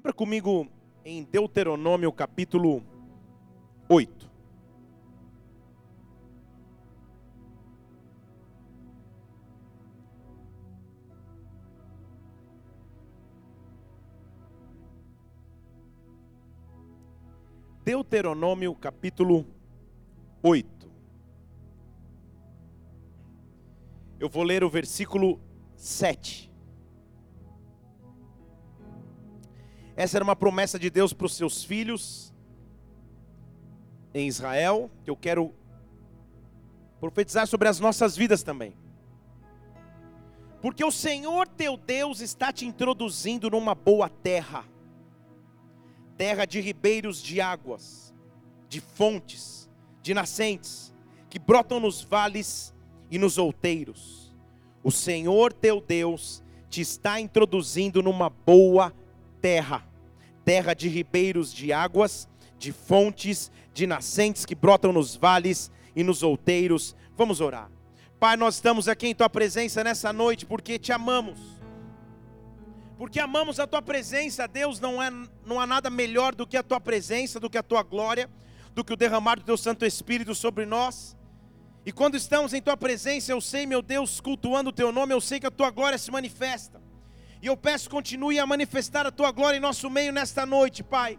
Abra comigo em Deuteronômio capítulo 8. Deuteronômio capítulo 8. Eu vou ler o versículo 7. Essa era uma promessa de Deus para os seus filhos em Israel, que eu quero profetizar sobre as nossas vidas também. Porque o Senhor teu Deus está te introduzindo numa boa terra, terra de ribeiros de águas, de fontes, de nascentes, que brotam nos vales e nos outeiros. O Senhor teu Deus te está introduzindo numa boa terra terra de ribeiros de águas, de fontes, de nascentes que brotam nos vales e nos outeiros. Vamos orar. Pai, nós estamos aqui em tua presença nessa noite porque te amamos. Porque amamos a tua presença, Deus, não, é, não há nada melhor do que a tua presença, do que a tua glória, do que o derramar do teu Santo Espírito sobre nós. E quando estamos em tua presença, eu sei, meu Deus, cultuando o teu nome, eu sei que a tua glória se manifesta. E eu peço, continue a manifestar a tua glória em nosso meio nesta noite, Pai.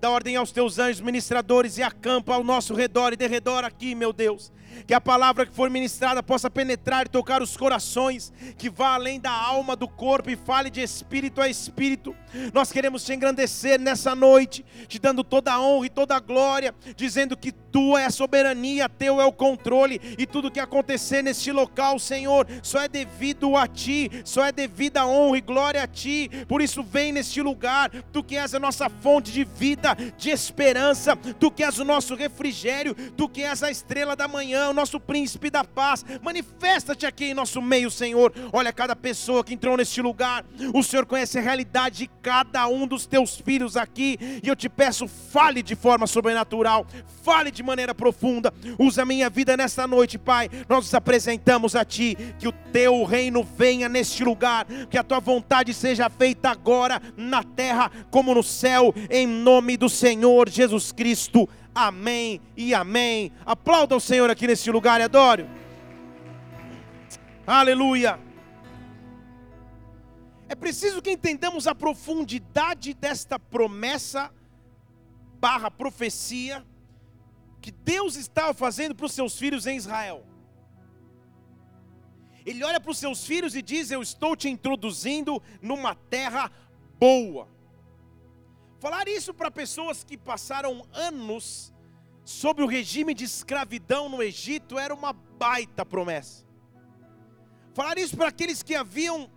Dá ordem aos teus anjos ministradores e acampa ao nosso redor e de redor aqui, meu Deus que a palavra que for ministrada possa penetrar e tocar os corações, que vá além da alma, do corpo e fale de espírito a espírito. Nós queremos te engrandecer nessa noite, te dando toda a honra e toda a glória, dizendo que tua é a soberania, teu é o controle e tudo que acontecer neste local, Senhor, só é devido a ti, só é devido a honra e glória a ti. Por isso vem neste lugar, tu que és a nossa fonte de vida, de esperança, tu que és o nosso refrigério, tu que és a estrela da manhã o nosso príncipe da paz. Manifesta-te aqui em nosso meio, Senhor. Olha cada pessoa que entrou neste lugar. O Senhor conhece a realidade de cada um dos teus filhos aqui. E eu te peço, fale de forma sobrenatural, fale de maneira profunda. Usa a minha vida nesta noite, Pai. Nós nos apresentamos a Ti. Que o teu reino venha neste lugar. Que a tua vontade seja feita agora na terra como no céu. Em nome do Senhor Jesus Cristo. Amém e amém. Aplauda o Senhor aqui nesse lugar e. Aleluia. É preciso que entendamos a profundidade desta promessa barra profecia que Deus estava fazendo para os seus filhos em Israel. Ele olha para os seus filhos e diz: Eu estou te introduzindo numa terra boa. Falar isso para pessoas que passaram anos sob o regime de escravidão no Egito era uma baita promessa. Falar isso para aqueles que haviam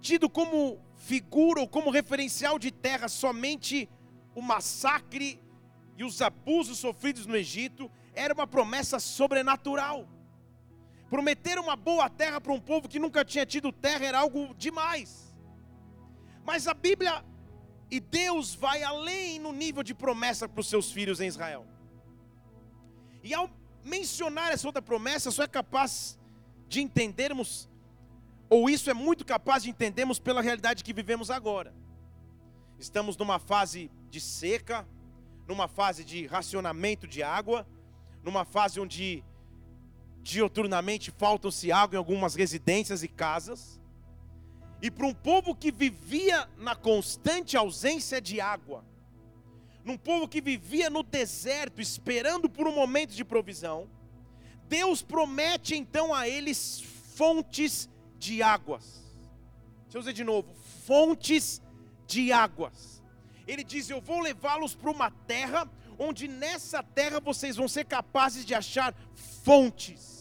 tido como figura ou como referencial de terra somente o massacre e os abusos sofridos no Egito, era uma promessa sobrenatural. Prometer uma boa terra para um povo que nunca tinha tido terra era algo demais. Mas a Bíblia e Deus vai além no nível de promessa para os seus filhos em Israel. E ao mencionar essa outra promessa, só é capaz de entendermos, ou isso é muito capaz de entendermos pela realidade que vivemos agora. Estamos numa fase de seca, numa fase de racionamento de água, numa fase onde dioturnamente faltam-se água em algumas residências e casas. E para um povo que vivia na constante ausência de água, num povo que vivia no deserto, esperando por um momento de provisão, Deus promete então a eles fontes de águas. Deixa eu dizer de novo: fontes de águas. Ele diz: Eu vou levá-los para uma terra, onde nessa terra vocês vão ser capazes de achar fontes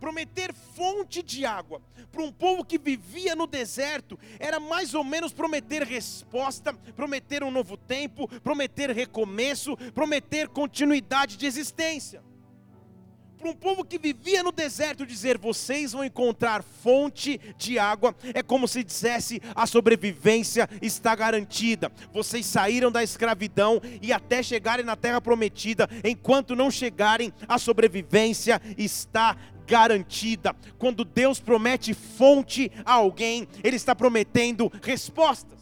Prometer fonte de água para um povo que vivia no deserto era mais ou menos prometer resposta, prometer um novo tempo, prometer recomeço, prometer continuidade de existência. Para um povo que vivia no deserto, dizer vocês vão encontrar fonte de água, é como se dissesse a sobrevivência está garantida. Vocês saíram da escravidão e até chegarem na terra prometida, enquanto não chegarem, a sobrevivência está garantida. Quando Deus promete fonte a alguém, Ele está prometendo respostas.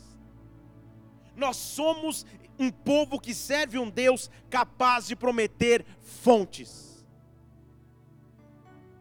Nós somos um povo que serve um Deus capaz de prometer fontes.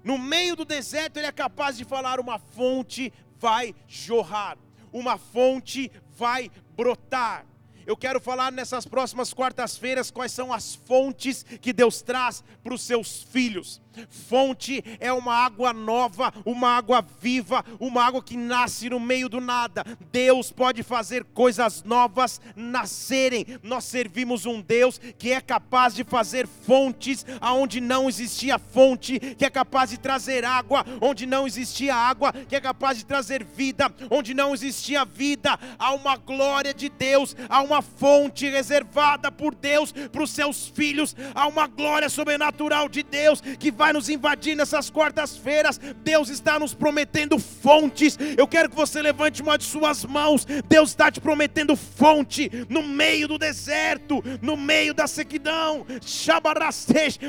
No meio do deserto, ele é capaz de falar: uma fonte vai jorrar, uma fonte vai brotar. Eu quero falar nessas próximas quartas-feiras quais são as fontes que Deus traz para os seus filhos. Fonte é uma água nova, uma água viva, uma água que nasce no meio do nada. Deus pode fazer coisas novas nascerem. Nós servimos um Deus que é capaz de fazer fontes aonde não existia fonte, que é capaz de trazer água onde não existia água, que é capaz de trazer vida onde não existia vida. Há uma glória de Deus, há uma fonte reservada por Deus para os seus filhos, há uma glória sobrenatural de Deus que vai nos invadir nessas quartas-feiras. Deus está nos prometendo fontes. Eu quero que você levante uma de suas mãos. Deus está te prometendo fonte no meio do deserto, no meio da sequidão,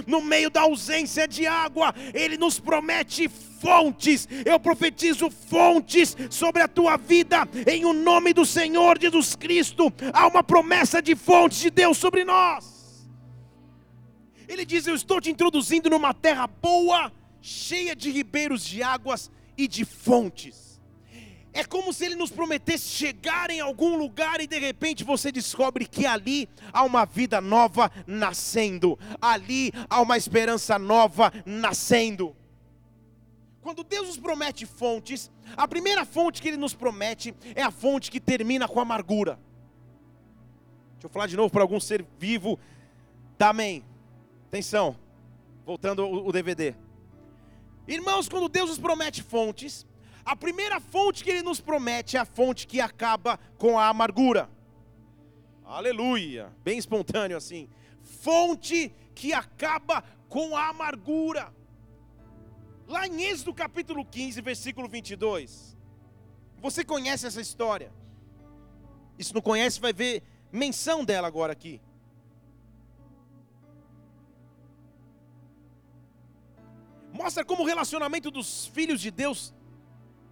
no meio da ausência de água. Ele nos promete fontes. Eu profetizo fontes sobre a tua vida em o nome do Senhor Jesus Cristo. Há uma promessa de fontes de Deus sobre nós. Ele diz: Eu estou te introduzindo numa terra boa, cheia de ribeiros de águas e de fontes. É como se ele nos prometesse chegar em algum lugar e de repente você descobre que ali há uma vida nova nascendo, ali há uma esperança nova nascendo. Quando Deus nos promete fontes, a primeira fonte que Ele nos promete é a fonte que termina com amargura. Deixa eu falar de novo para algum ser vivo. Tá, amém. Atenção, voltando o DVD. Irmãos, quando Deus nos promete fontes, a primeira fonte que Ele nos promete é a fonte que acaba com a amargura. Aleluia, bem espontâneo assim. Fonte que acaba com a amargura. Lá em Êxodo capítulo 15, versículo 22. Você conhece essa história? E se não conhece, vai ver menção dela agora aqui. mostra como o relacionamento dos filhos de Deus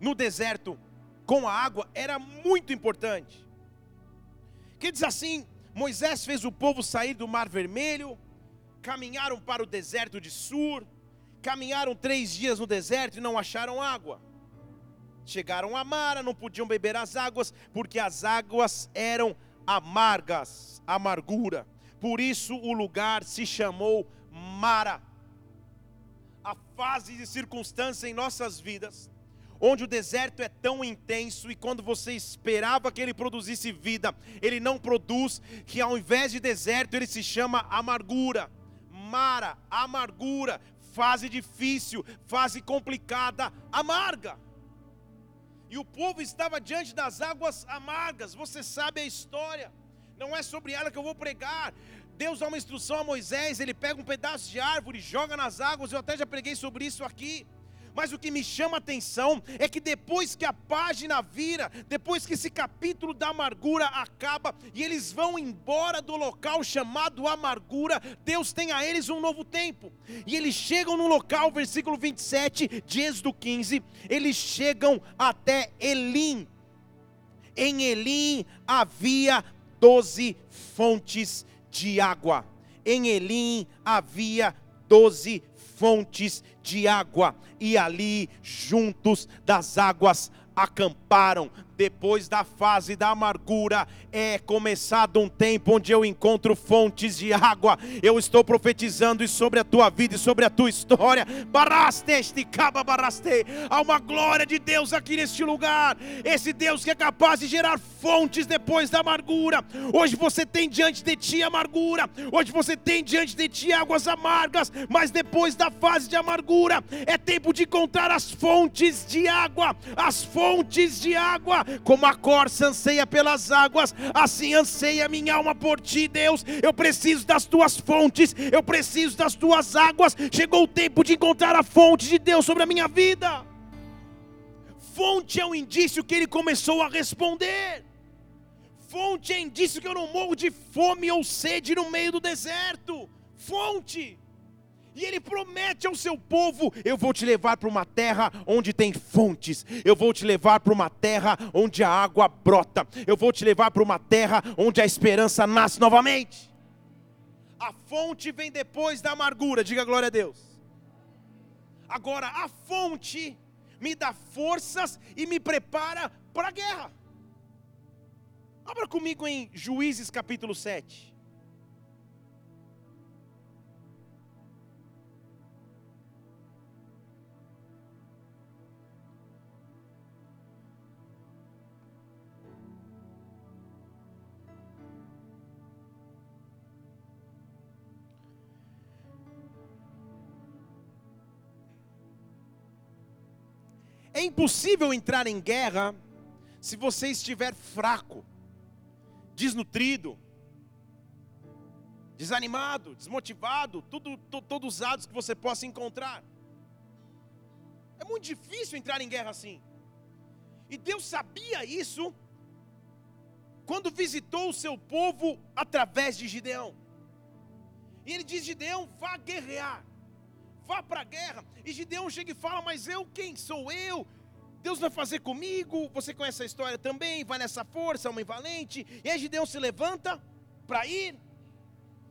no deserto com a água era muito importante. Que diz assim: Moisés fez o povo sair do Mar Vermelho, caminharam para o deserto de Sur, caminharam três dias no deserto e não acharam água. Chegaram a Mara, não podiam beber as águas, porque as águas eram amargas, amargura. Por isso o lugar se chamou Mara a fase de circunstância em nossas vidas, onde o deserto é tão intenso e quando você esperava que ele produzisse vida, ele não produz, que ao invés de deserto ele se chama amargura. Mara, amargura, fase difícil, fase complicada, amarga. E o povo estava diante das águas amargas, você sabe a história. Não é sobre ela que eu vou pregar. Deus dá uma instrução a Moisés, ele pega um pedaço de árvore, joga nas águas, eu até já preguei sobre isso aqui. Mas o que me chama a atenção é que depois que a página vira, depois que esse capítulo da amargura acaba e eles vão embora do local chamado amargura, Deus tem a eles um novo tempo. E eles chegam no local, versículo 27 de Êxodo 15, eles chegam até Elim. Em Elim havia doze fontes de água. Em Elim havia doze fontes de água, e ali, juntos das águas, acamparam depois da fase da amargura, é começado um tempo onde eu encontro fontes de água. Eu estou profetizando sobre a tua vida e sobre a tua história. Baraste este caba baraste. Há uma glória de Deus aqui neste lugar. Esse Deus que é capaz de gerar fontes depois da amargura. Hoje você tem diante de ti amargura. Hoje você tem diante de ti águas amargas, mas depois da fase de amargura é tempo de encontrar as fontes de água, as fontes de água como a corça anseia pelas águas, assim anseia minha alma por ti, Deus. Eu preciso das tuas fontes, eu preciso das tuas águas. Chegou o tempo de encontrar a fonte de Deus sobre a minha vida. Fonte é um indício que ele começou a responder. Fonte é indício que eu não morro de fome ou sede no meio do deserto. Fonte. E ele promete ao seu povo: Eu vou te levar para uma terra onde tem fontes, eu vou te levar para uma terra onde a água brota, eu vou te levar para uma terra onde a esperança nasce novamente. A fonte vem depois da amargura, diga glória a Deus. Agora, a fonte me dá forças e me prepara para a guerra. Abra comigo em Juízes capítulo 7. É impossível entrar em guerra se você estiver fraco, desnutrido, desanimado, desmotivado, tudo, todos os atos que você possa encontrar. É muito difícil entrar em guerra assim. E Deus sabia isso quando visitou o seu povo através de Gideão. E ele diz: Gideão, vá guerrear vá para a guerra. E Gideão chega e fala: Mas eu, quem sou eu? Deus vai fazer comigo. Você conhece a história também. Vai nessa força, homem valente. E aí Gideão se levanta para ir.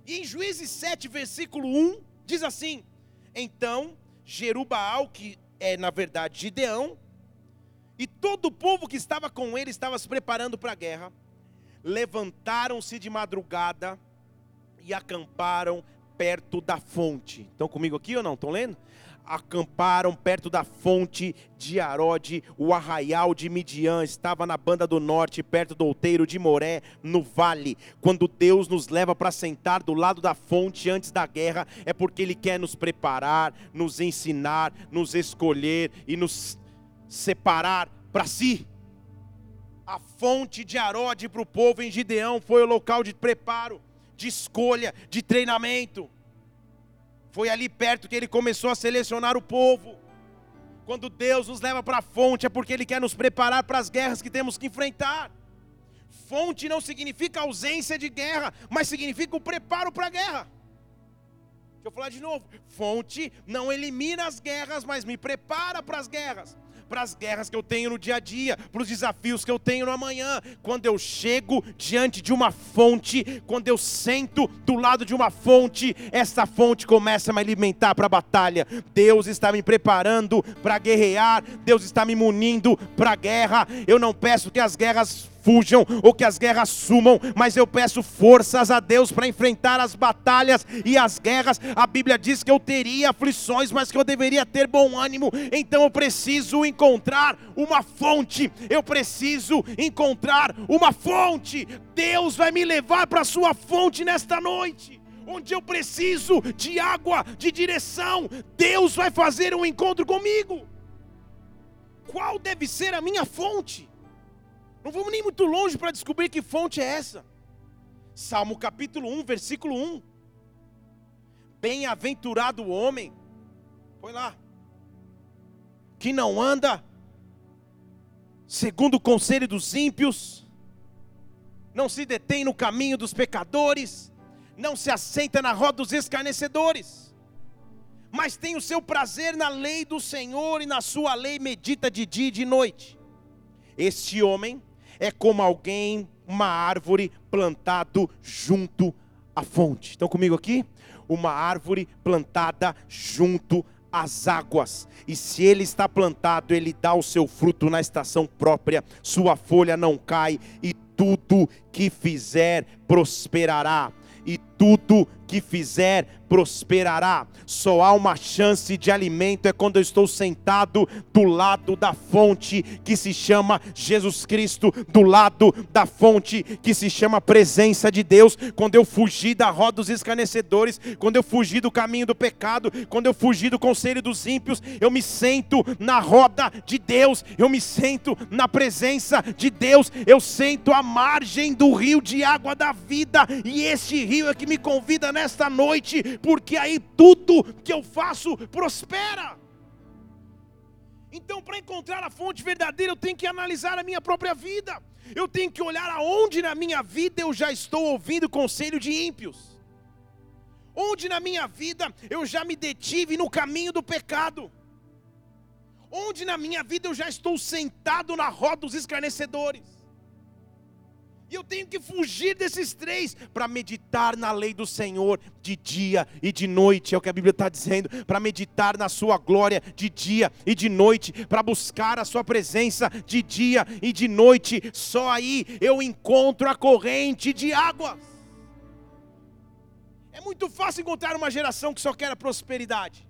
E em Juízes 7, versículo 1, diz assim: Então Jerubaal, que é na verdade Gideão, e todo o povo que estava com ele estava se preparando para a guerra, levantaram-se de madrugada e acamparam perto da fonte. Estão comigo aqui ou não? Estão lendo? Acamparam perto da fonte de Arode, o arraial de Midian estava na banda do norte, perto do outeiro de Moré, no vale. Quando Deus nos leva para sentar do lado da fonte antes da guerra, é porque Ele quer nos preparar, nos ensinar, nos escolher e nos separar para si. A fonte de Arode para o povo em Gideão foi o local de preparo de escolha, de treinamento. Foi ali perto que ele começou a selecionar o povo. Quando Deus nos leva para a fonte, é porque Ele quer nos preparar para as guerras que temos que enfrentar. Fonte não significa ausência de guerra, mas significa o preparo para a guerra. Deixa eu falar de novo. Fonte não elimina as guerras, mas me prepara para as guerras para as guerras que eu tenho no dia a dia, para os desafios que eu tenho no amanhã. Quando eu chego diante de uma fonte, quando eu sento do lado de uma fonte, essa fonte começa a me alimentar para a batalha. Deus está me preparando para guerrear, Deus está me munindo para a guerra. Eu não peço que as guerras fujam ou que as guerras sumam, mas eu peço forças a Deus para enfrentar as batalhas e as guerras. A Bíblia diz que eu teria aflições, mas que eu deveria ter bom ânimo, então eu preciso encontrar uma fonte, eu preciso encontrar uma fonte. Deus vai me levar para a sua fonte nesta noite onde eu preciso de água, de direção, Deus vai fazer um encontro comigo. Qual deve ser a minha fonte? Não vamos nem muito longe para descobrir que fonte é essa. Salmo capítulo 1, versículo 1. Bem-aventurado o homem, foi lá, que não anda segundo o conselho dos ímpios, não se detém no caminho dos pecadores, não se assenta na roda dos escarnecedores, mas tem o seu prazer na lei do Senhor e na sua lei medita de dia e de noite. Este homem é como alguém, uma árvore plantado junto à fonte. Estão comigo aqui? Uma árvore plantada junto às águas. E se ele está plantado, ele dá o seu fruto na estação própria, sua folha não cai e tudo que fizer prosperará. E tudo que fizer prosperará. Só há uma chance de alimento é quando eu estou sentado do lado da fonte que se chama Jesus Cristo, do lado da fonte que se chama presença de Deus. Quando eu fugir da roda dos escarnecedores, quando eu fugir do caminho do pecado, quando eu fugir do conselho dos ímpios, eu me sento na roda de Deus, eu me sento na presença de Deus, eu sento à margem do rio de água da vida, e este rio é que me convida nesta noite porque aí tudo que eu faço prospera. Então, para encontrar a fonte verdadeira, eu tenho que analisar a minha própria vida. Eu tenho que olhar aonde na minha vida eu já estou ouvindo conselho de ímpios. Onde na minha vida eu já me detive no caminho do pecado? Onde na minha vida eu já estou sentado na roda dos escarnecedores? E eu tenho que fugir desses três para meditar na lei do Senhor de dia e de noite, é o que a Bíblia está dizendo. Para meditar na Sua glória de dia e de noite, para buscar a Sua presença de dia e de noite. Só aí eu encontro a corrente de águas. É muito fácil encontrar uma geração que só quer a prosperidade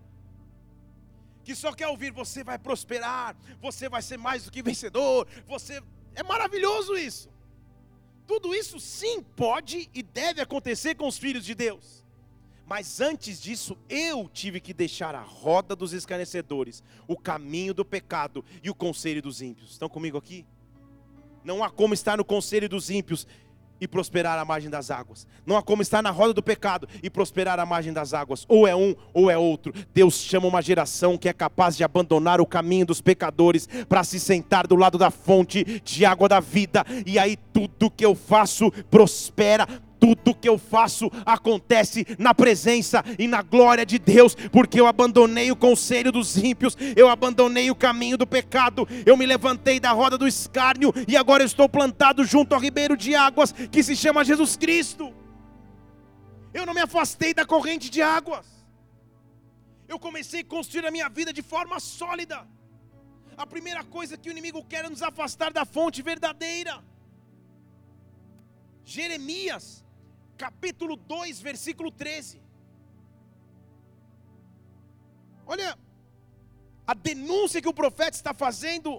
que só quer ouvir você vai prosperar, você vai ser mais do que vencedor, você é maravilhoso isso. Tudo isso sim pode e deve acontecer com os filhos de Deus. Mas antes disso, eu tive que deixar a roda dos escarnecedores, o caminho do pecado e o conselho dos ímpios. Estão comigo aqui? Não há como estar no conselho dos ímpios e prosperar à margem das águas. Não há como estar na roda do pecado e prosperar à margem das águas. Ou é um ou é outro. Deus chama uma geração que é capaz de abandonar o caminho dos pecadores para se sentar do lado da fonte de água da vida. E aí tudo que eu faço prospera tudo que eu faço acontece na presença e na glória de Deus, porque eu abandonei o conselho dos ímpios, eu abandonei o caminho do pecado, eu me levantei da roda do escárnio e agora estou plantado junto ao ribeiro de águas que se chama Jesus Cristo. Eu não me afastei da corrente de águas. Eu comecei a construir a minha vida de forma sólida. A primeira coisa que o inimigo quer é nos afastar da fonte verdadeira. Jeremias capítulo 2, versículo 13. Olha a denúncia que o profeta está fazendo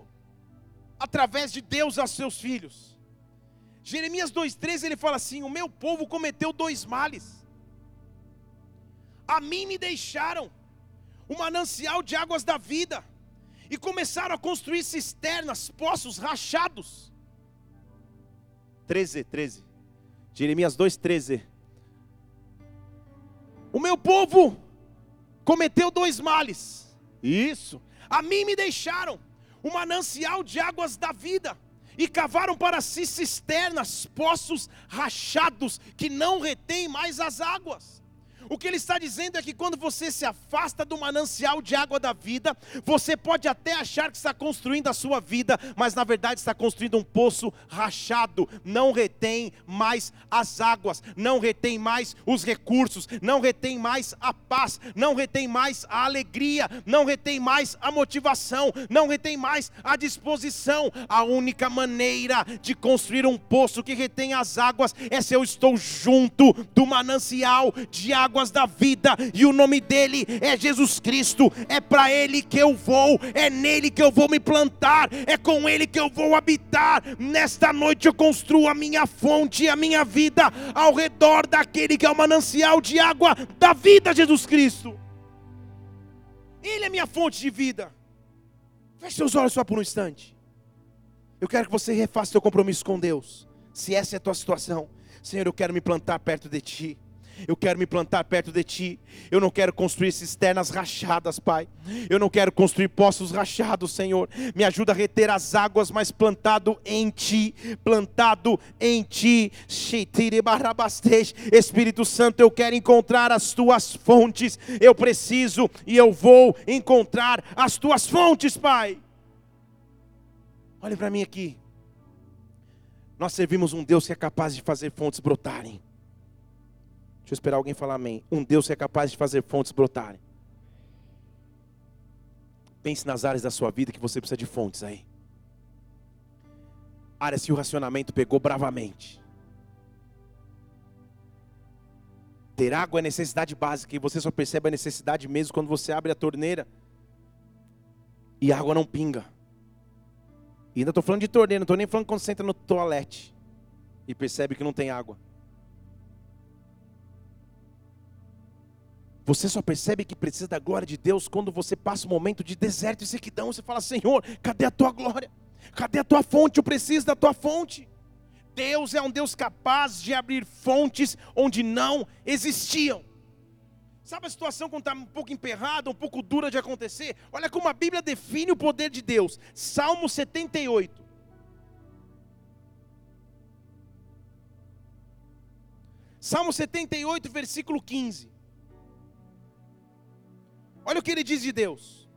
através de Deus a seus filhos. Jeremias 2,13 ele fala assim: O meu povo cometeu dois males. A mim me deixaram o manancial de águas da vida e começaram a construir cisternas, poços rachados. 13, 13. Jeremias 2,13. O meu povo cometeu dois males. Isso. A mim me deixaram o manancial de águas da vida e cavaram para si cisternas, poços rachados que não retêm mais as águas. O que ele está dizendo é que quando você se afasta do manancial de água da vida, você pode até achar que está construindo a sua vida, mas na verdade está construindo um poço rachado, não retém mais as águas, não retém mais os recursos, não retém mais a paz, não retém mais a alegria, não retém mais a motivação, não retém mais a disposição. A única maneira de construir um poço que retém as águas é se eu estou junto do manancial de água águas da vida, e o nome dele é Jesus Cristo. É para ele que eu vou, é nele que eu vou me plantar, é com ele que eu vou habitar. Nesta noite eu construo a minha fonte e a minha vida ao redor daquele que é o manancial de água da vida, Jesus Cristo. Ele é minha fonte de vida. Feche seus olhos só por um instante. Eu quero que você refaça seu compromisso com Deus. Se essa é a tua situação, Senhor, eu quero me plantar perto de Ti. Eu quero me plantar perto de ti. Eu não quero construir cisternas rachadas, Pai. Eu não quero construir poços rachados, Senhor. Me ajuda a reter as águas, mas plantado em ti. Plantado em ti. Espírito Santo, eu quero encontrar as tuas fontes. Eu preciso e eu vou encontrar as tuas fontes, Pai. Olhe para mim aqui. Nós servimos um Deus que é capaz de fazer fontes brotarem. Eu esperar alguém falar amém. Um Deus que é capaz de fazer fontes brotarem. Pense nas áreas da sua vida que você precisa de fontes aí. Áreas que o racionamento pegou bravamente. Ter água é necessidade básica e você só percebe a necessidade mesmo quando você abre a torneira e a água não pinga. E ainda estou falando de torneira, não estou nem falando quando você entra no toalete e percebe que não tem água. Você só percebe que precisa da glória de Deus quando você passa um momento de deserto e sequidão. Você fala: Senhor, cadê a tua glória? Cadê a tua fonte? Eu preciso da tua fonte. Deus é um Deus capaz de abrir fontes onde não existiam. Sabe a situação quando está um pouco emperrada, um pouco dura de acontecer? Olha como a Bíblia define o poder de Deus. Salmo 78. Salmo 78, versículo 15. Olha o que ele diz de Deus.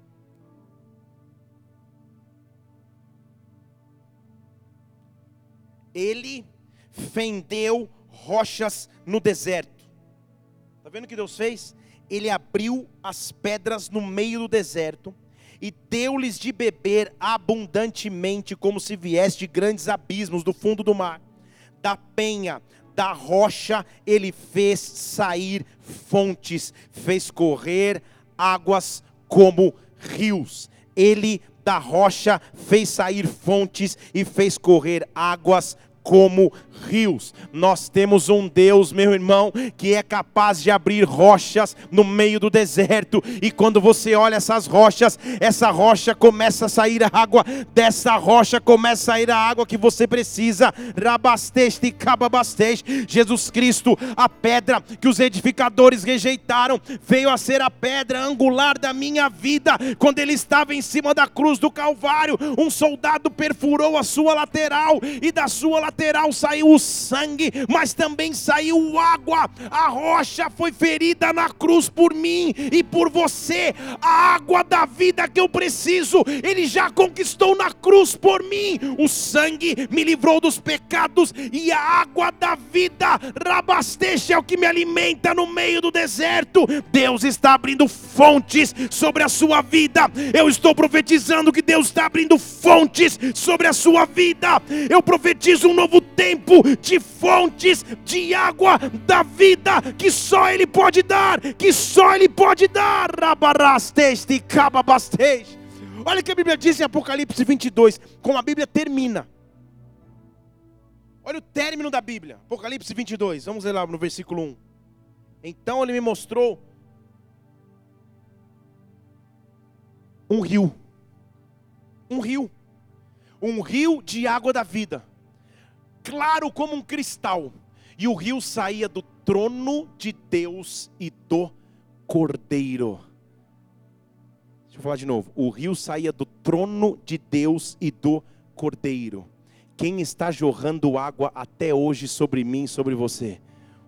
Ele fendeu rochas no deserto. Está vendo o que Deus fez? Ele abriu as pedras no meio do deserto e deu-lhes de beber abundantemente, como se viesse de grandes abismos do fundo do mar. Da penha, da rocha, ele fez sair fontes, fez correr águas como rios. Ele da rocha fez sair fontes e fez correr águas como rios. Nós temos um Deus, meu irmão, que é capaz de abrir rochas no meio do deserto. E quando você olha essas rochas, essa rocha começa a sair a água, dessa rocha começa a sair a água que você precisa. Rabasteste, cababasteste. Jesus Cristo, a pedra que os edificadores rejeitaram, veio a ser a pedra angular da minha vida. Quando ele estava em cima da cruz do Calvário, um soldado perfurou a sua lateral e da sua lateral saiu o sangue, mas também saiu água. A rocha foi ferida na cruz por mim e por você. A água da vida que eu preciso, Ele já conquistou na cruz por mim. O sangue me livrou dos pecados e a água da vida, rabasteja é o que me alimenta no meio do deserto. Deus está abrindo fontes sobre a sua vida. Eu estou profetizando que Deus está abrindo fontes sobre a sua vida. Eu profetizo um novo tempo de fontes de água da vida que só Ele pode dar, que só Ele pode dar. Olha o que a Bíblia diz em Apocalipse 22, como a Bíblia termina. Olha o término da Bíblia, Apocalipse 22, vamos ler lá no versículo 1. Então ele me mostrou um rio, um rio, um rio de água da vida claro como um cristal, e o rio saía do trono de Deus e do Cordeiro. Deixa eu falar de novo. O rio saía do trono de Deus e do Cordeiro. Quem está jorrando água até hoje sobre mim, sobre você?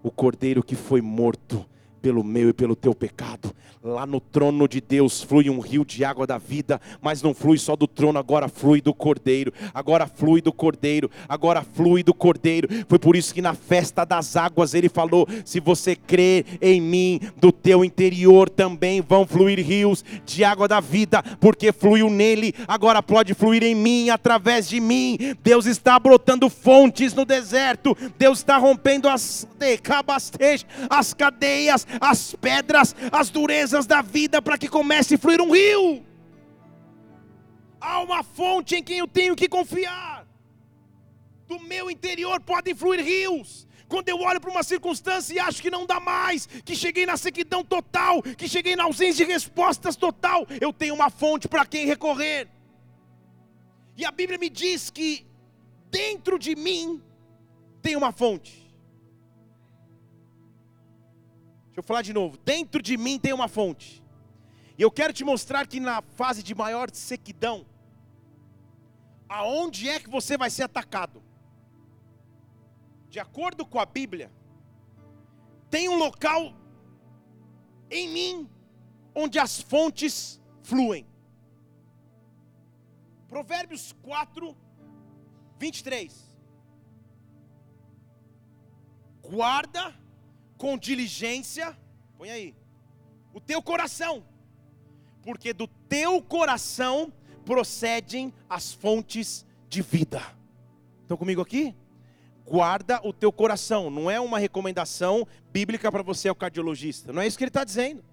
O Cordeiro que foi morto pelo meu e pelo teu pecado. Lá no trono de Deus flui um rio de água da vida, mas não flui só do trono, agora flui do Cordeiro, agora flui do Cordeiro, agora flui do Cordeiro. Foi por isso que na festa das águas ele falou: se você crer em mim, do teu interior também vão fluir rios de água da vida, porque fluiu nele, agora pode fluir em mim, através de mim. Deus está brotando fontes no deserto, Deus está rompendo as, as cadeias, as pedras, as durezas da vida para que comece a fluir um rio. Há uma fonte em quem eu tenho que confiar. Do meu interior podem fluir rios. Quando eu olho para uma circunstância e acho que não dá mais, que cheguei na sequidão total, que cheguei na ausência de respostas total, eu tenho uma fonte para quem recorrer. E a Bíblia me diz que dentro de mim tem uma fonte. Eu falar de novo. Dentro de mim tem uma fonte. E eu quero te mostrar que na fase de maior sequidão, aonde é que você vai ser atacado? De acordo com a Bíblia, tem um local em mim onde as fontes fluem. Provérbios 4, 23. Guarda com diligência, põe aí, o teu coração, porque do teu coração procedem as fontes de vida. Estão comigo aqui? Guarda o teu coração, não é uma recomendação bíblica para você, é o cardiologista, não é isso que ele está dizendo.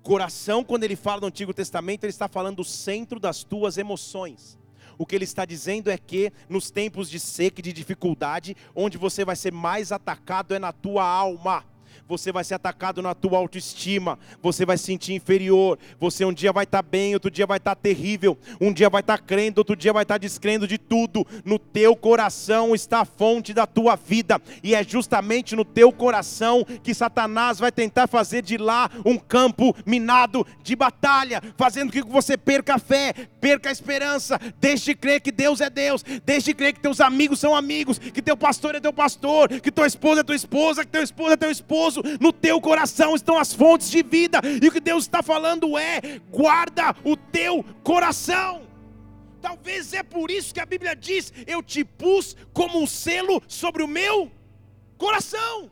Coração, quando ele fala no Antigo Testamento, ele está falando do centro das tuas emoções. O que ele está dizendo é que nos tempos de seca e de dificuldade, onde você vai ser mais atacado é na tua alma você vai ser atacado na tua autoestima, você vai se sentir inferior, você um dia vai estar tá bem, outro dia vai estar tá terrível, um dia vai estar tá crendo, outro dia vai estar tá descrendo de tudo. No teu coração está a fonte da tua vida, e é justamente no teu coração que Satanás vai tentar fazer de lá um campo minado de batalha, fazendo com que você perca a fé, perca a esperança, deixe de crer que Deus é Deus, deixe de crer que teus amigos são amigos, que teu pastor é teu pastor, que tua esposa é tua esposa, que teu esposo é teu esposo precioso, no teu coração estão as fontes de vida, e o que Deus está falando é: guarda o teu coração. Talvez é por isso que a Bíblia diz: Eu te pus como um selo sobre o meu coração.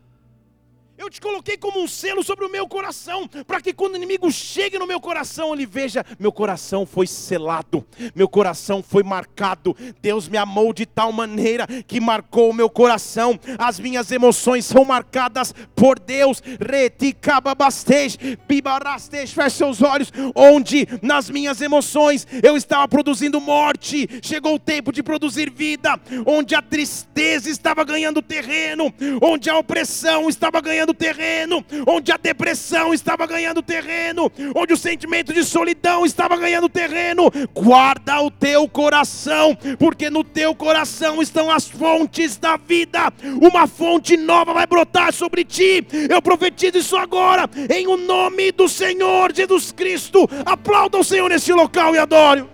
Eu te coloquei como um selo sobre o meu coração, para que quando o inimigo chegue no meu coração, ele veja: meu coração foi selado, meu coração foi marcado. Deus me amou de tal maneira que marcou o meu coração. As minhas emoções são marcadas por Deus. Reticababastej, bibarastej, feche seus olhos. Onde nas minhas emoções eu estava produzindo morte, chegou o tempo de produzir vida. Onde a tristeza estava ganhando terreno, onde a opressão estava ganhando ganhando terreno, onde a depressão estava ganhando terreno, onde o sentimento de solidão estava ganhando terreno. Guarda o teu coração, porque no teu coração estão as fontes da vida. Uma fonte nova vai brotar sobre ti. Eu profetizo isso agora, em o nome do Senhor Jesus Cristo. Aplauda o Senhor nesse local e adore.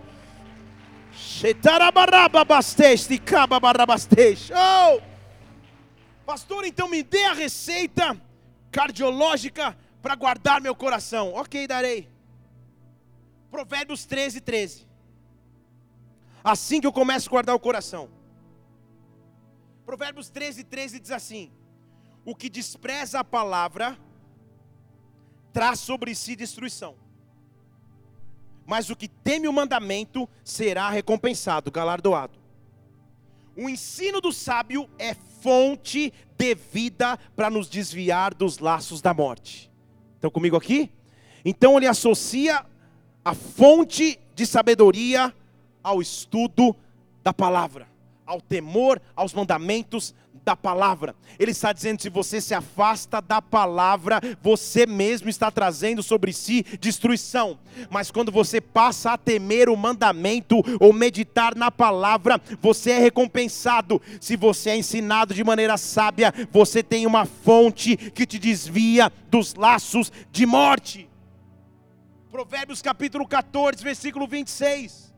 Oh! Pastor, então me dê a receita cardiológica para guardar meu coração. Ok, darei. Provérbios 13, 13. Assim que eu começo a guardar o coração. Provérbios 13, 13 diz assim: O que despreza a palavra traz sobre si destruição, mas o que teme o mandamento será recompensado, galardoado. O ensino do sábio é fonte de vida para nos desviar dos laços da morte. Estão comigo aqui? Então ele associa a fonte de sabedoria ao estudo da palavra, ao temor aos mandamentos da palavra. Ele está dizendo: se você se afasta da palavra, você mesmo está trazendo sobre si destruição. Mas quando você passa a temer o mandamento ou meditar na palavra, você é recompensado. Se você é ensinado de maneira sábia, você tem uma fonte que te desvia dos laços de morte. Provérbios capítulo 14, versículo 26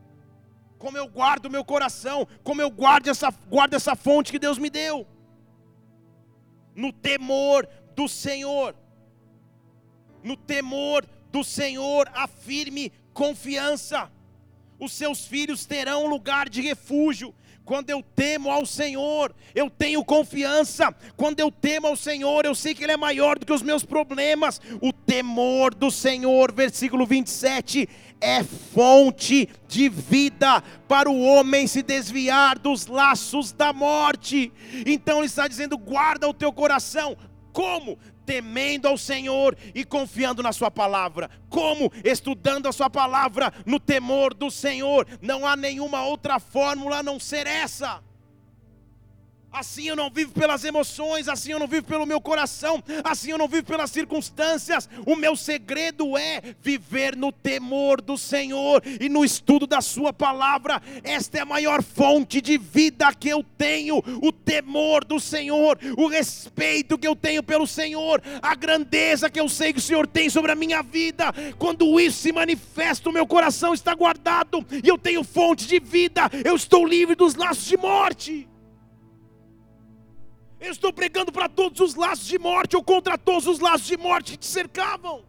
como eu guardo meu coração, como eu guardo essa, guardo essa fonte que Deus me deu no temor do Senhor. No temor do Senhor, afirme confiança. Os seus filhos terão lugar de refúgio. Quando eu temo ao Senhor, eu tenho confiança. Quando eu temo ao Senhor, eu sei que Ele é maior do que os meus problemas. O temor do Senhor, versículo 27, é fonte de vida para o homem se desviar dos laços da morte. Então ele está dizendo: guarda o teu coração. Como? Temendo ao Senhor e confiando na Sua palavra. Como? Estudando a Sua palavra no temor do Senhor. Não há nenhuma outra fórmula a não ser essa. Assim eu não vivo pelas emoções, assim eu não vivo pelo meu coração, assim eu não vivo pelas circunstâncias. O meu segredo é viver no temor do Senhor e no estudo da Sua palavra. Esta é a maior fonte de vida que eu tenho: o temor do Senhor, o respeito que eu tenho pelo Senhor, a grandeza que eu sei que o Senhor tem sobre a minha vida. Quando isso se manifesta, o meu coração está guardado e eu tenho fonte de vida, eu estou livre dos laços de morte. Eu estou pregando para todos os laços de morte ou contra todos os laços de morte que te cercavam.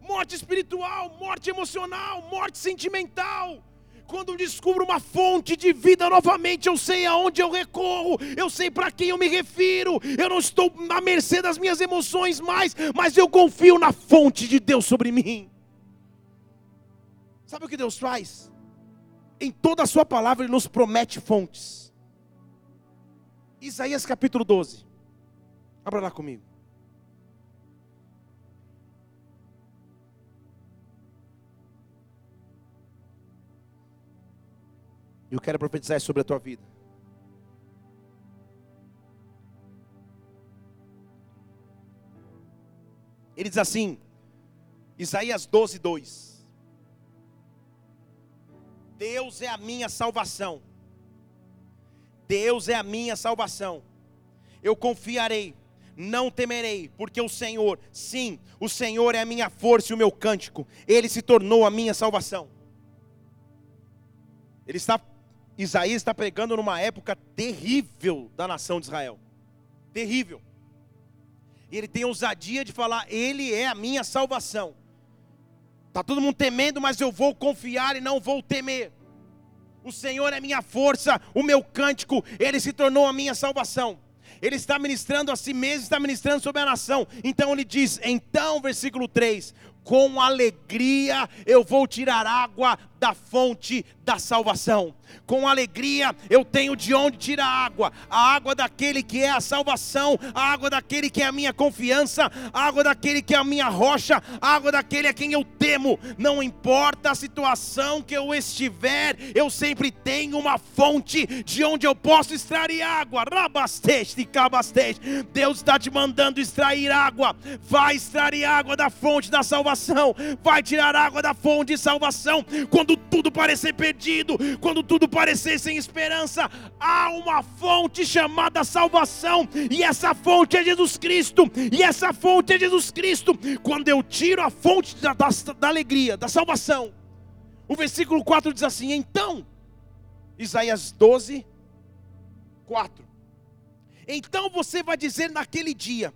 Morte espiritual, morte emocional, morte sentimental. Quando eu descubro uma fonte de vida novamente, eu sei aonde eu recorro, eu sei para quem eu me refiro. Eu não estou à mercê das minhas emoções mais, mas eu confio na fonte de Deus sobre mim. Sabe o que Deus faz? Em toda a Sua palavra, Ele nos promete fontes. Isaías capítulo 12. Abra lá comigo. Eu quero profetizar sobre a tua vida. Ele diz assim, Isaías 12, 2: Deus é a minha salvação Deus é a minha salvação. Eu confiarei, não temerei, porque o Senhor, sim, o Senhor é a minha força e o meu cântico. Ele se tornou a minha salvação. Ele está Isaías está pregando numa época terrível da nação de Israel. Terrível. E ele tem ousadia de falar: Ele é a minha salvação. Está todo mundo temendo, mas eu vou confiar e não vou temer. O Senhor é minha força, o meu cântico, ele se tornou a minha salvação. Ele está ministrando a si mesmo, está ministrando sobre a nação. Então ele diz, então, versículo 3: com alegria eu vou tirar água da fonte da salvação. Com alegria eu tenho de onde tirar água, a água daquele que é a salvação, a água daquele que é a minha confiança, a água daquele que é a minha rocha, a água daquele a quem eu temo. Não importa a situação que eu estiver, eu sempre tenho uma fonte de onde eu posso extrair água. Rabasteste, cabasteste. Deus está te mandando extrair água. Vai extrair água da fonte da salvação. Vai tirar água da fonte de salvação. Quando tudo parecer perdido, quando tudo parecer sem esperança, há uma fonte chamada salvação, e essa fonte é Jesus Cristo, e essa fonte é Jesus Cristo. Quando eu tiro a fonte da, da, da alegria, da salvação, o versículo 4 diz assim: então, Isaías 12, 4. Então você vai dizer naquele dia: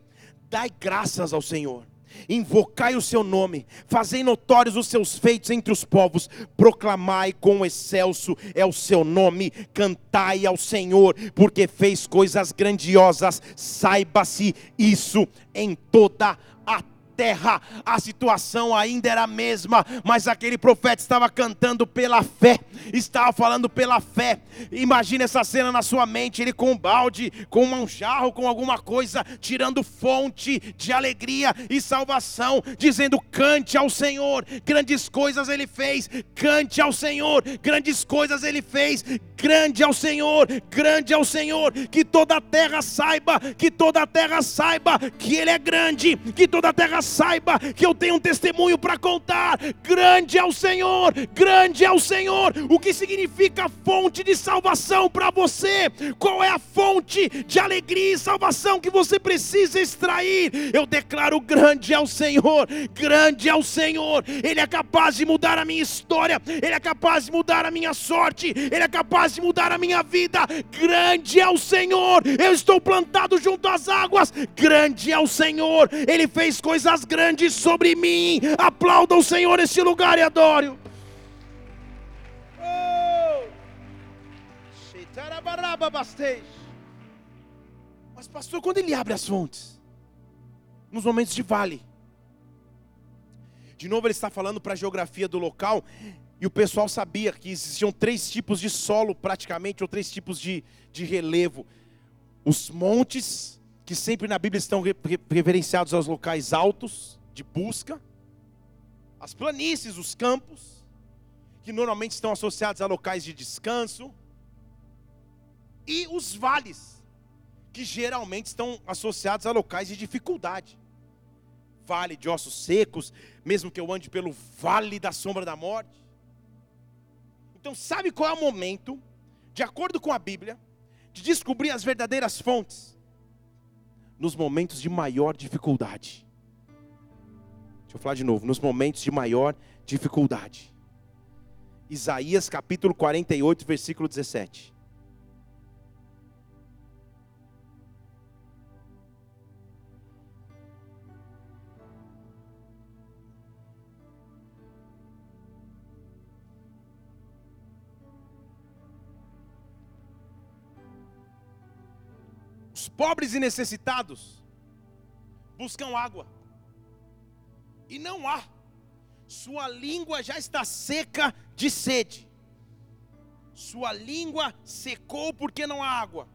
dai graças ao Senhor invocai o seu nome, fazei notórios os seus feitos entre os povos, proclamai com excelso é o seu nome, cantai ao Senhor, porque fez coisas grandiosas, saiba-se isso em toda a terra, a situação ainda era a mesma, mas aquele profeta estava cantando pela fé, estava falando pela fé. Imagine essa cena na sua mente, ele com um balde, com um jarro, com alguma coisa, tirando fonte de alegria e salvação, dizendo: cante ao Senhor, grandes coisas ele fez, cante ao Senhor, grandes coisas ele fez, grande ao Senhor, grande ao Senhor, que toda a terra saiba, que toda a terra saiba que ele é grande, que toda a terra que eu tenho um testemunho para contar. Grande é o Senhor, grande é o Senhor. O que significa fonte de salvação para você? Qual é a fonte de alegria e salvação que você precisa extrair? Eu declaro: grande é o Senhor, grande é o Senhor. Ele é capaz de mudar a minha história, ele é capaz de mudar a minha sorte, ele é capaz de mudar a minha vida. Grande é o Senhor. Eu estou plantado junto às águas. Grande é o Senhor. Ele fez coisas coisas grandes sobre mim. Aplauda o Senhor nesse lugar e adore. Oh. Mas, pastor, quando ele abre as fontes, nos momentos de vale, de novo ele está falando para a geografia do local, e o pessoal sabia que existiam três tipos de solo, praticamente, ou três tipos de, de relevo: os montes, que sempre na Bíblia estão reverenciados aos locais altos de busca, as planícies, os campos, que normalmente estão associados a locais de descanso, e os vales, que geralmente estão associados a locais de dificuldade. Vale de ossos secos, mesmo que eu ande pelo vale da sombra da morte. Então, sabe qual é o momento, de acordo com a Bíblia, de descobrir as verdadeiras fontes? Nos momentos de maior dificuldade. Deixa eu falar de novo, nos momentos de maior dificuldade. Isaías capítulo 48, versículo 17. Os pobres e necessitados buscam água. E não há. Sua língua já está seca de sede. Sua língua secou porque não há água.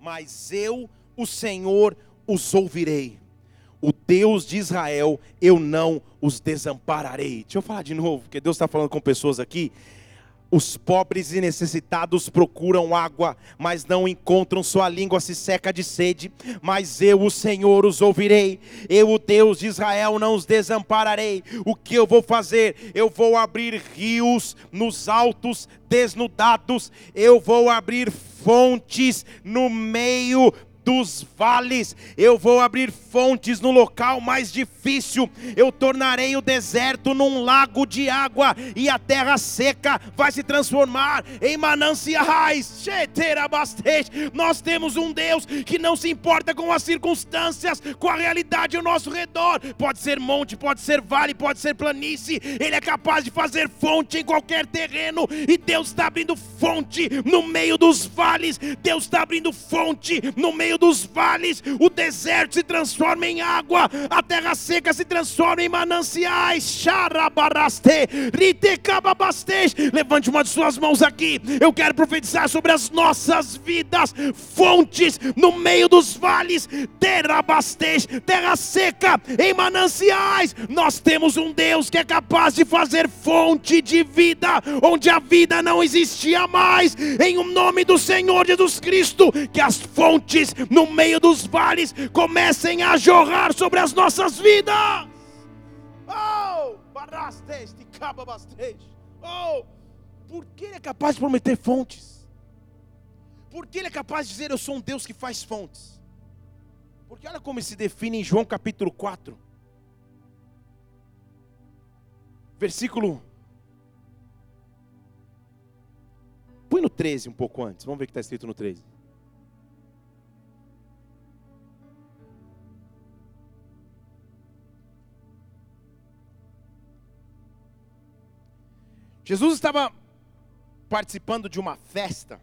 Mas eu, o Senhor, os ouvirei. O Deus de Israel, eu não os desampararei. Deixa eu falar de novo, porque Deus está falando com pessoas aqui os pobres e necessitados procuram água, mas não encontram, sua língua se seca de sede. Mas eu, o Senhor, os ouvirei. Eu, o Deus de Israel, não os desampararei. O que eu vou fazer? Eu vou abrir rios nos altos desnudados. Eu vou abrir fontes no meio dos vales. Eu vou abrir fontes no local mais difícil. Eu tornarei o deserto num lago de água e a terra seca vai se transformar em mananciais. Nós temos um Deus que não se importa com as circunstâncias, com a realidade ao nosso redor. Pode ser monte, pode ser vale, pode ser planície. Ele é capaz de fazer fonte em qualquer terreno e Deus está abrindo fonte no meio dos vales. Deus está abrindo fonte no meio dos vales, o deserto se transforma em água, a terra seca se transforma em mananciais. Levante uma de suas mãos aqui. Eu quero profetizar sobre as nossas vidas, fontes no meio dos vales, terra terra seca em mananciais. Nós temos um Deus que é capaz de fazer fonte de vida onde a vida não existia mais. Em o nome do Senhor Jesus Cristo, que as fontes no meio dos vales comecem a jorrar sobre as nossas vidas. Oh, oh, porque Ele é capaz de prometer fontes? Porque Ele é capaz de dizer: Eu sou um Deus que faz fontes? Porque olha como se define em João capítulo 4, versículo. Põe no 13 um pouco antes, vamos ver o que está escrito no 13. Jesus estava participando de uma festa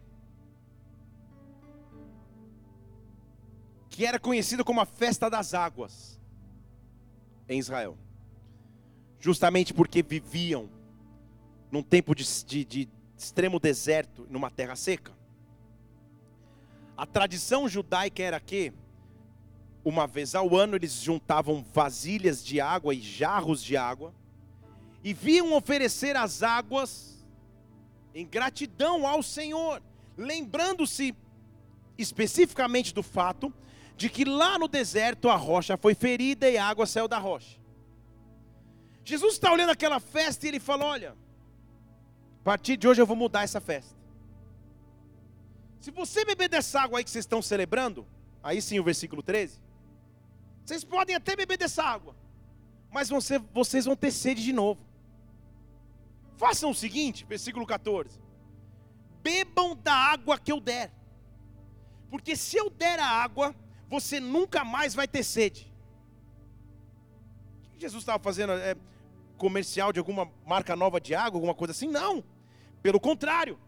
que era conhecida como a festa das águas em Israel, justamente porque viviam num tempo de, de, de extremo deserto, numa terra seca. A tradição judaica era que, uma vez ao ano, eles juntavam vasilhas de água e jarros de água e viam oferecer as águas em gratidão ao Senhor, lembrando-se especificamente do fato de que lá no deserto a rocha foi ferida e a água saiu da rocha. Jesus está olhando aquela festa e ele fala: Olha, a partir de hoje eu vou mudar essa festa. Se você beber dessa água aí que vocês estão celebrando, aí sim o versículo 13, vocês podem até beber dessa água, mas vocês vão ter sede de novo. Façam o seguinte, versículo 14: Bebam da água que eu der, porque se eu der a água, você nunca mais vai ter sede. O que Jesus estava fazendo? É, comercial de alguma marca nova de água, alguma coisa assim? Não. Pelo contrário,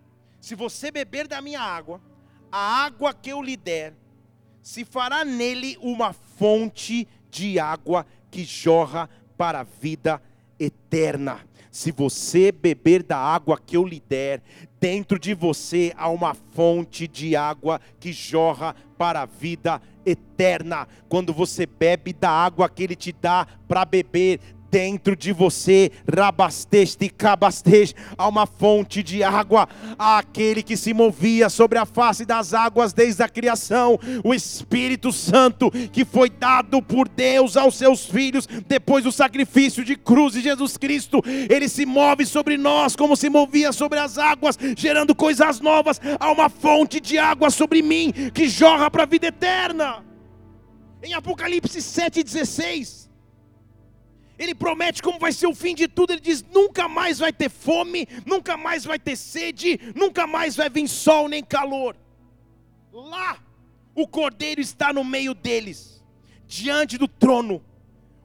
se você beber da minha água, a água que eu lhe der, se fará nele uma fonte de água que jorra para a vida eterna. Se você beber da água que eu lhe der, dentro de você há uma fonte de água que jorra para a vida eterna. Quando você bebe da água que ele te dá para beber, dentro de você, rabasteste e cabasteste, há uma fonte de água, aquele que se movia sobre a face das águas desde a criação, o Espírito Santo que foi dado por Deus aos seus filhos depois do sacrifício de cruz de Jesus Cristo, ele se move sobre nós como se movia sobre as águas, gerando coisas novas. Há uma fonte de água sobre mim que jorra para a vida eterna. Em Apocalipse 7,16 ele promete como vai ser o fim de tudo. Ele diz: nunca mais vai ter fome, nunca mais vai ter sede, nunca mais vai vir sol nem calor. Lá, o cordeiro está no meio deles, diante do trono,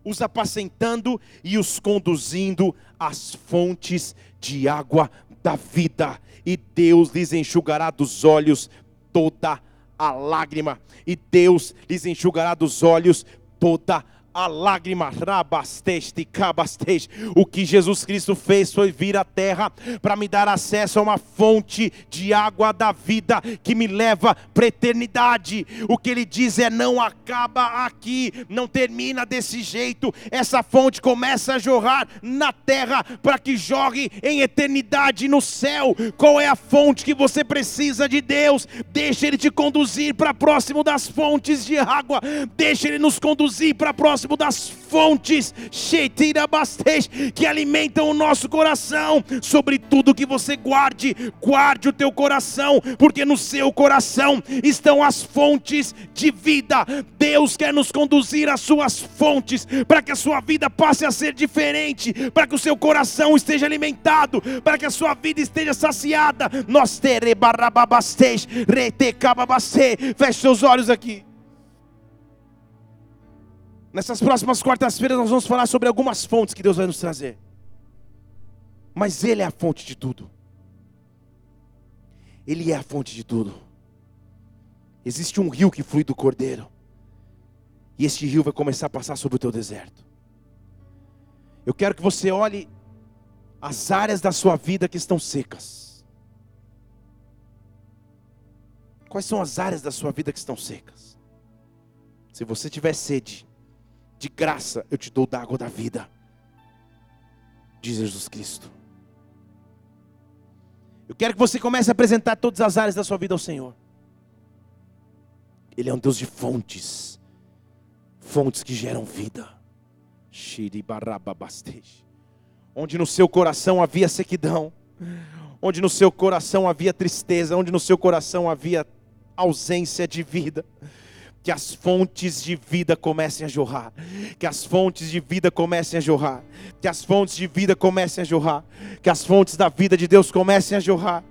os apacentando e os conduzindo às fontes de água da vida. E Deus lhes enxugará dos olhos toda a lágrima, e Deus lhes enxugará dos olhos toda a a lágrima, rabasteste, cabasteste. O que Jesus Cristo fez foi vir à terra para me dar acesso a uma fonte de água da vida que me leva para a eternidade. O que ele diz é: não acaba aqui, não termina desse jeito. Essa fonte começa a jorrar na terra para que jorre em eternidade no céu. Qual é a fonte que você precisa de Deus? Deixa Ele te conduzir para próximo das fontes de água, deixa Ele nos conduzir para próximo próximo das fontes que alimentam o nosso coração. Sobre tudo que você guarde, guarde o teu coração, porque no seu coração estão as fontes de vida. Deus quer nos conduzir às suas fontes, para que a sua vida passe a ser diferente, para que o seu coração esteja alimentado, para que a sua vida esteja saciada. Nós terebarababastej, retecababastej. Feche seus olhos aqui. Nessas próximas quartas-feiras nós vamos falar sobre algumas fontes que Deus vai nos trazer. Mas Ele é a fonte de tudo. Ele é a fonte de tudo. Existe um rio que flui do Cordeiro. E este rio vai começar a passar sobre o teu deserto. Eu quero que você olhe as áreas da sua vida que estão secas. Quais são as áreas da sua vida que estão secas? Se você tiver sede, de graça eu te dou da água da vida, diz Jesus Cristo. Eu quero que você comece a apresentar todas as áreas da sua vida ao Senhor. Ele é um Deus de fontes, fontes que geram vida. Onde no seu coração havia sequidão, onde no seu coração havia tristeza, onde no seu coração havia ausência de vida que as fontes de vida comecem a jorrar, que as fontes de vida comecem a jorrar, que as fontes de vida comecem a jorrar, que as fontes da vida de Deus comecem a jorrar.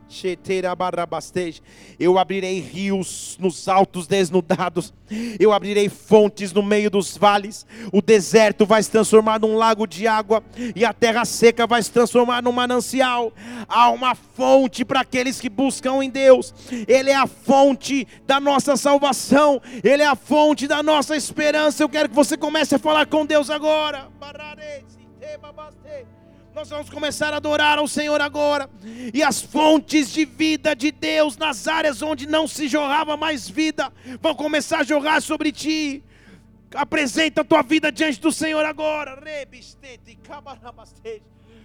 Eu abrirei rios nos altos desnudados, eu abrirei fontes no meio dos vales, o deserto vai se transformar num lago de água, e a terra seca vai se transformar num manancial. Há uma fonte para aqueles que buscam em Deus, Ele é a fonte da nossa salvação, Ele é a fonte da nossa esperança. Eu quero que você comece a falar com Deus agora. Nós vamos começar a adorar ao Senhor agora. E as fontes de vida de Deus nas áreas onde não se jorrava mais vida vão começar a jorrar sobre ti. Apresenta a tua vida diante do Senhor agora.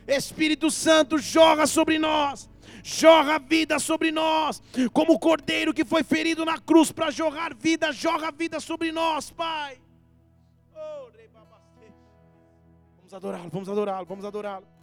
Espírito Santo, jorra sobre nós. Jorra vida sobre nós, como o cordeiro que foi ferido na cruz para jorrar vida, jorra vida sobre nós, Pai. Vamos adorá-lo, vamos adorá-lo, vamos adorá-lo.